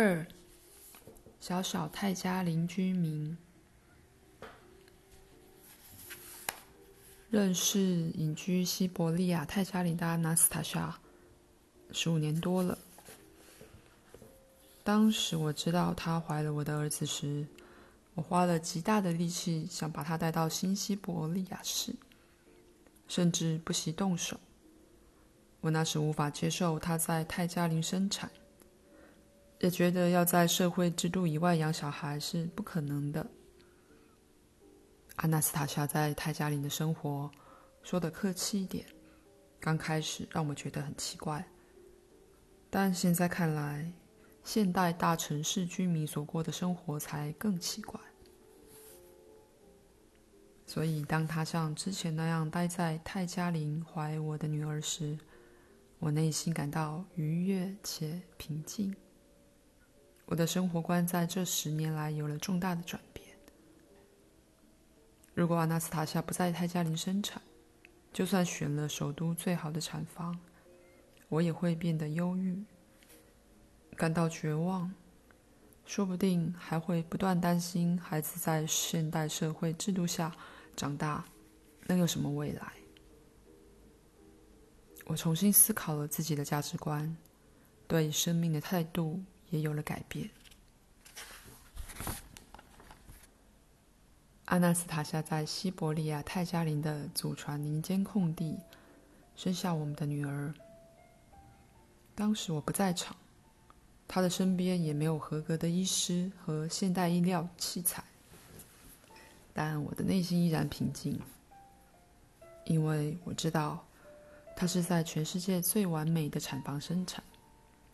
二，小小泰加林居民。认识隐居西伯利亚泰加林的阿纳斯塔莎十五年多了。当时我知道她怀了我的儿子时，我花了极大的力气想把她带到新西伯利亚市，甚至不惜动手。我那时无法接受她在泰加林生产，也觉得要在社会制度以外养小孩是不可能的。阿纳斯塔夏在泰加林的生活，说得客气一点，刚开始让我觉得很奇怪，但现在看来，现代大城市居民所过的生活才更奇怪。所以，当他像之前那样待在泰加林怀我的女儿时，我内心感到愉悦且平静。我的生活观在这十年来有了重大的转变。如果阿纳斯塔夏不在泰加林生产，就算选了首都最好的产房，我也会变得忧郁，感到绝望，说不定还会不断担心孩子在现代社会制度下长大，能有什么未来？我重新思考了自己的价值观，对生命的态度也有了改变。阿纳斯塔夏在西伯利亚泰加林的祖传林间空地生下我们的女儿。当时我不在场，她的身边也没有合格的医师和现代医疗器材，但我的内心依然平静，因为我知道她是在全世界最完美的产房生产，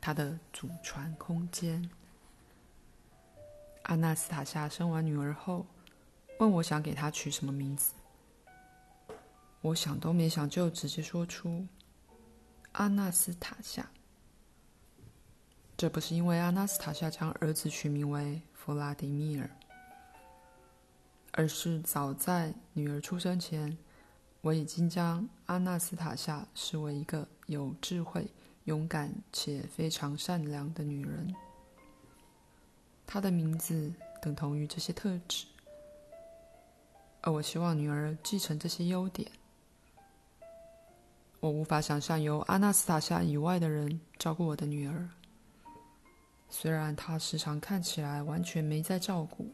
他的祖传空间。阿纳斯塔夏生完女儿后，问我想给她取什么名字，我想都没想就直接说出阿纳斯塔夏。这不是因为阿纳斯塔夏将儿子取名为弗拉迪米尔，而是早在女儿出生前，我已经将阿纳斯塔夏视为一个有智慧、勇敢且非常善良的女人。她的名字等同于这些特质。而我希望女儿继承这些优点。我无法想象由阿纳斯塔夏以外的人照顾我的女儿，虽然她时常看起来完全没在照顾，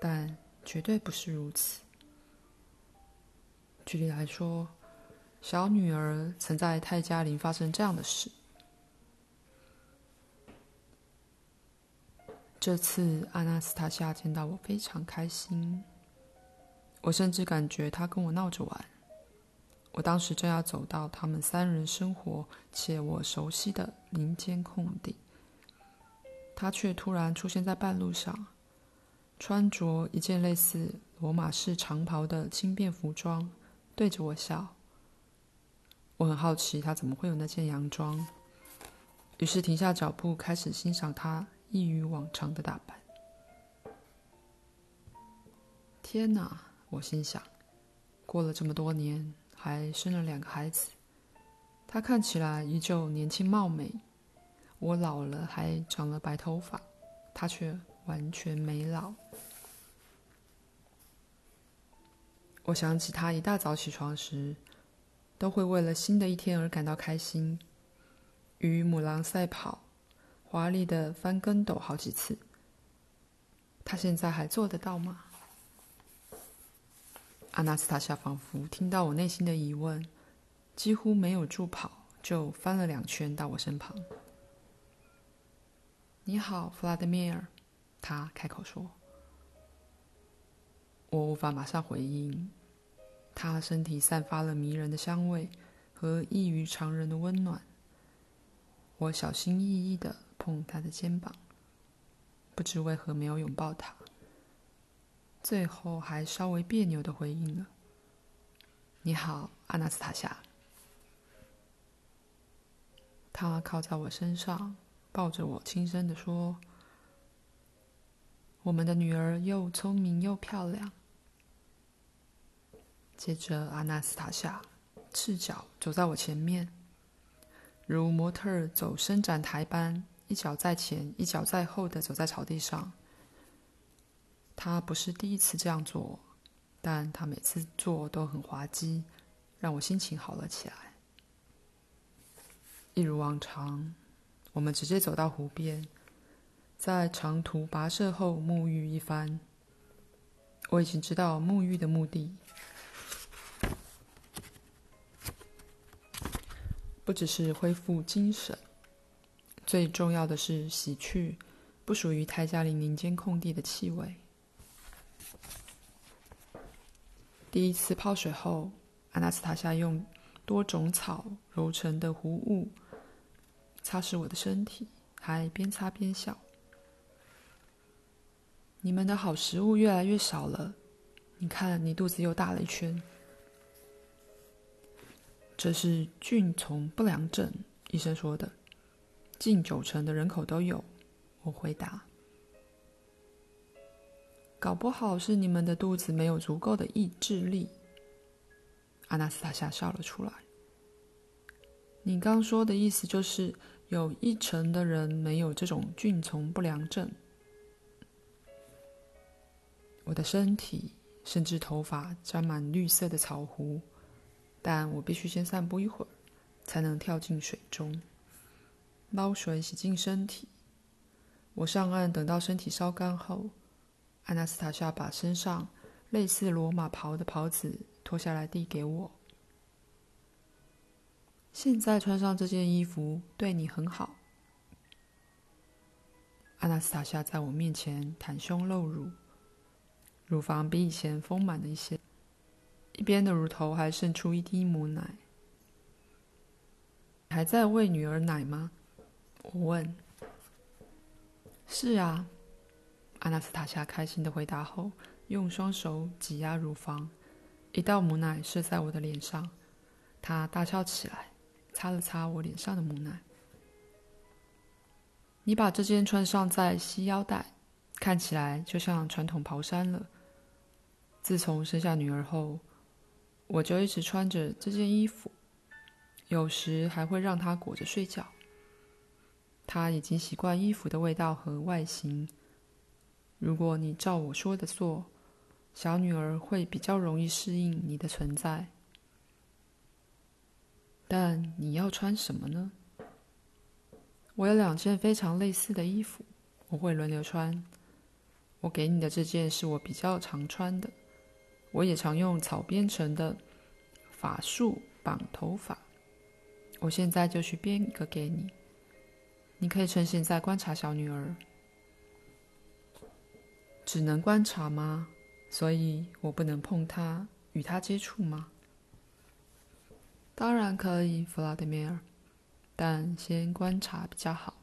但绝对不是如此。举例来说，小女儿曾在泰加林发生这样的事。这次阿纳斯塔夏见到我非常开心。我甚至感觉她跟我闹着玩。我当时正要走到他们三人生活且我熟悉的林间空地，他却突然出现在半路上，穿着一件类似罗马式长袍的轻便服装，对着我笑。我很好奇他怎么会有那件洋装，于是停下脚步，开始欣赏他异于往常的打扮。天哪！我心想，过了这么多年，还生了两个孩子，他看起来依旧年轻貌美。我老了，还长了白头发，他却完全没老。我想起他一大早起床时，都会为了新的一天而感到开心，与母狼赛跑，华丽的翻跟斗好几次。他现在还做得到吗？阿纳斯塔夏仿佛听到我内心的疑问，几乎没有助跑，就翻了两圈到我身旁。“你好，弗拉德米尔。”他开口说。我无法马上回应。他身体散发了迷人的香味和异于常人的温暖。我小心翼翼地碰他的肩膀，不知为何没有拥抱他。最后还稍微别扭的回应了：“你好，阿纳斯塔夏。”他靠在我身上，抱着我，轻声的说：“我们的女儿又聪明又漂亮。”接着，阿纳斯塔夏赤脚走在我前面，如模特儿走伸展台般，一脚在前，一脚在后的走在草地上。他不是第一次这样做，但他每次做都很滑稽，让我心情好了起来。一如往常，我们直接走到湖边，在长途跋涉后沐浴一番。我已经知道沐浴的目的，不只是恢复精神，最重要的是洗去不属于泰加林林间空地的气味。第一次泡水后，阿纳斯塔夏用多种草揉成的糊物擦拭我的身体，还边擦边笑。你们的好食物越来越少了，你看，你肚子又大了一圈。这是菌丛不良症，医生说的，近九成的人口都有。我回答。搞不好是你们的肚子没有足够的意志力。阿纳斯塔夏笑了出来。你刚说的意思就是有一成的人没有这种菌丛不良症。我的身体甚至头发沾满绿色的草糊，但我必须先散步一会儿，才能跳进水中，捞水洗净身体。我上岸，等到身体烧干后。阿纳斯塔夏把身上类似罗马袍的袍子脱下来递给我。现在穿上这件衣服对你很好。阿纳斯塔夏在我面前袒胸露乳，乳房比以前丰满了一些，一边的乳头还渗出一滴母奶。还在喂女儿奶吗？我问。是啊。阿纳斯塔夏开心的回答后，用双手挤压乳房，一道母奶射在我的脸上，她大笑起来，擦了擦我脸上的母奶。你把这件穿上再系腰带，看起来就像传统袍衫了。自从生下女儿后，我就一直穿着这件衣服，有时还会让她裹着睡觉。她已经习惯衣服的味道和外形。如果你照我说的做，小女儿会比较容易适应你的存在。但你要穿什么呢？我有两件非常类似的衣服，我会轮流穿。我给你的这件是我比较常穿的，我也常用草编成的法术绑头发。我现在就去编一个给你，你可以趁现在观察小女儿。只能观察吗？所以我不能碰她，与她接触吗？当然可以，弗拉德米尔，但先观察比较好。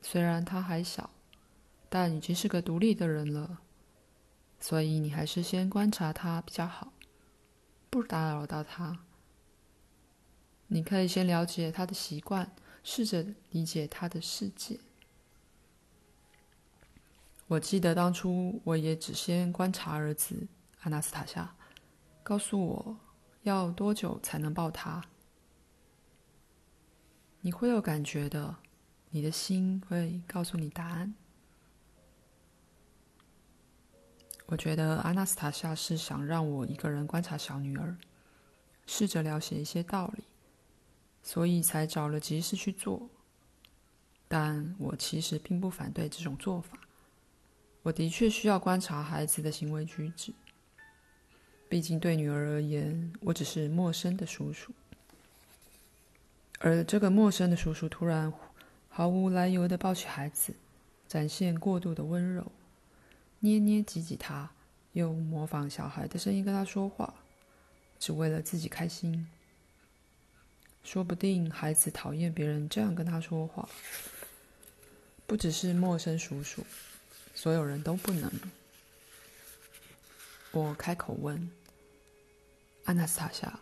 虽然她还小，但已经是个独立的人了，所以你还是先观察他比较好，不打扰到他。你可以先了解他的习惯，试着理解他的世界。我记得当初我也只先观察儿子阿纳斯塔夏，告诉我要多久才能抱他。你会有感觉的，你的心会告诉你答案。我觉得阿纳斯塔夏是想让我一个人观察小女儿，试着了解一些道理，所以才找了吉士去做。但我其实并不反对这种做法。我的确需要观察孩子的行为举止，毕竟对女儿而言，我只是陌生的叔叔。而这个陌生的叔叔突然毫无来由的抱起孩子，展现过度的温柔，捏捏挤挤他，又模仿小孩的声音跟他说话，只为了自己开心。说不定孩子讨厌别人这样跟他说话，不只是陌生叔叔。所有人都不能。我开口问：“阿纳斯塔夏，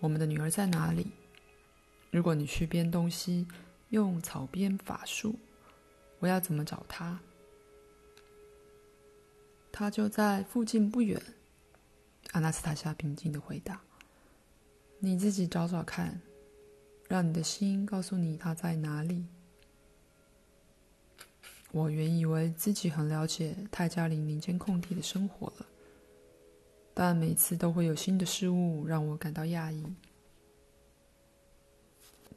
我们的女儿在哪里？如果你去编东西，用草编法术，我要怎么找她？”他就在附近不远。阿纳斯塔夏平静的回答：“你自己找找看，让你的心告诉你他在哪里。”我原以为自己很了解泰加林林间空地的生活了，但每次都会有新的事物让我感到讶异。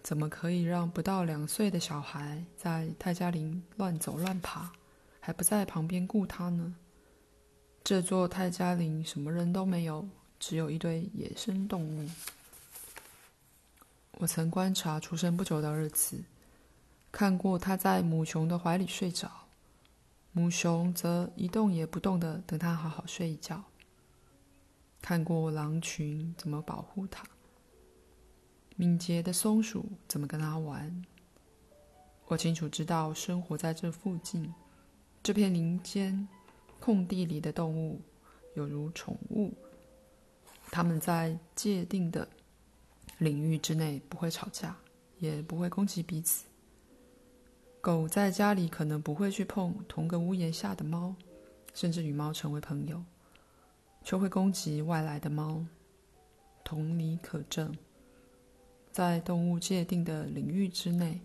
怎么可以让不到两岁的小孩在泰加林乱走乱爬，还不在旁边顾他呢？这座泰加林什么人都没有，只有一堆野生动物。我曾观察出生不久的儿子。看过他在母熊的怀里睡着，母熊则一动也不动的等他好好睡一觉。看过狼群怎么保护他，敏捷的松鼠怎么跟他玩。我清楚知道，生活在这附近这片林间空地里的动物，有如宠物。他们在界定的领域之内不会吵架，也不会攻击彼此。狗在家里可能不会去碰同个屋檐下的猫，甚至与猫成为朋友，却会攻击外来的猫。同理可证，在动物界定的领域之内，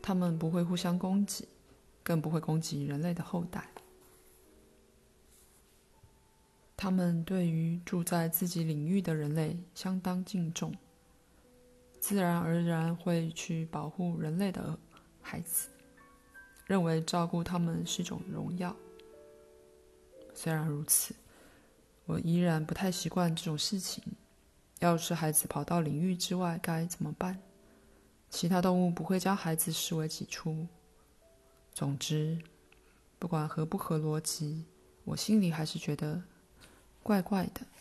它们不会互相攻击，更不会攻击人类的后代。他们对于住在自己领域的人类相当敬重，自然而然会去保护人类的孩子。认为照顾他们是种荣耀。虽然如此，我依然不太习惯这种事情。要是孩子跑到领域之外，该怎么办？其他动物不会将孩子视为己出。总之，不管合不合逻辑，我心里还是觉得怪怪的。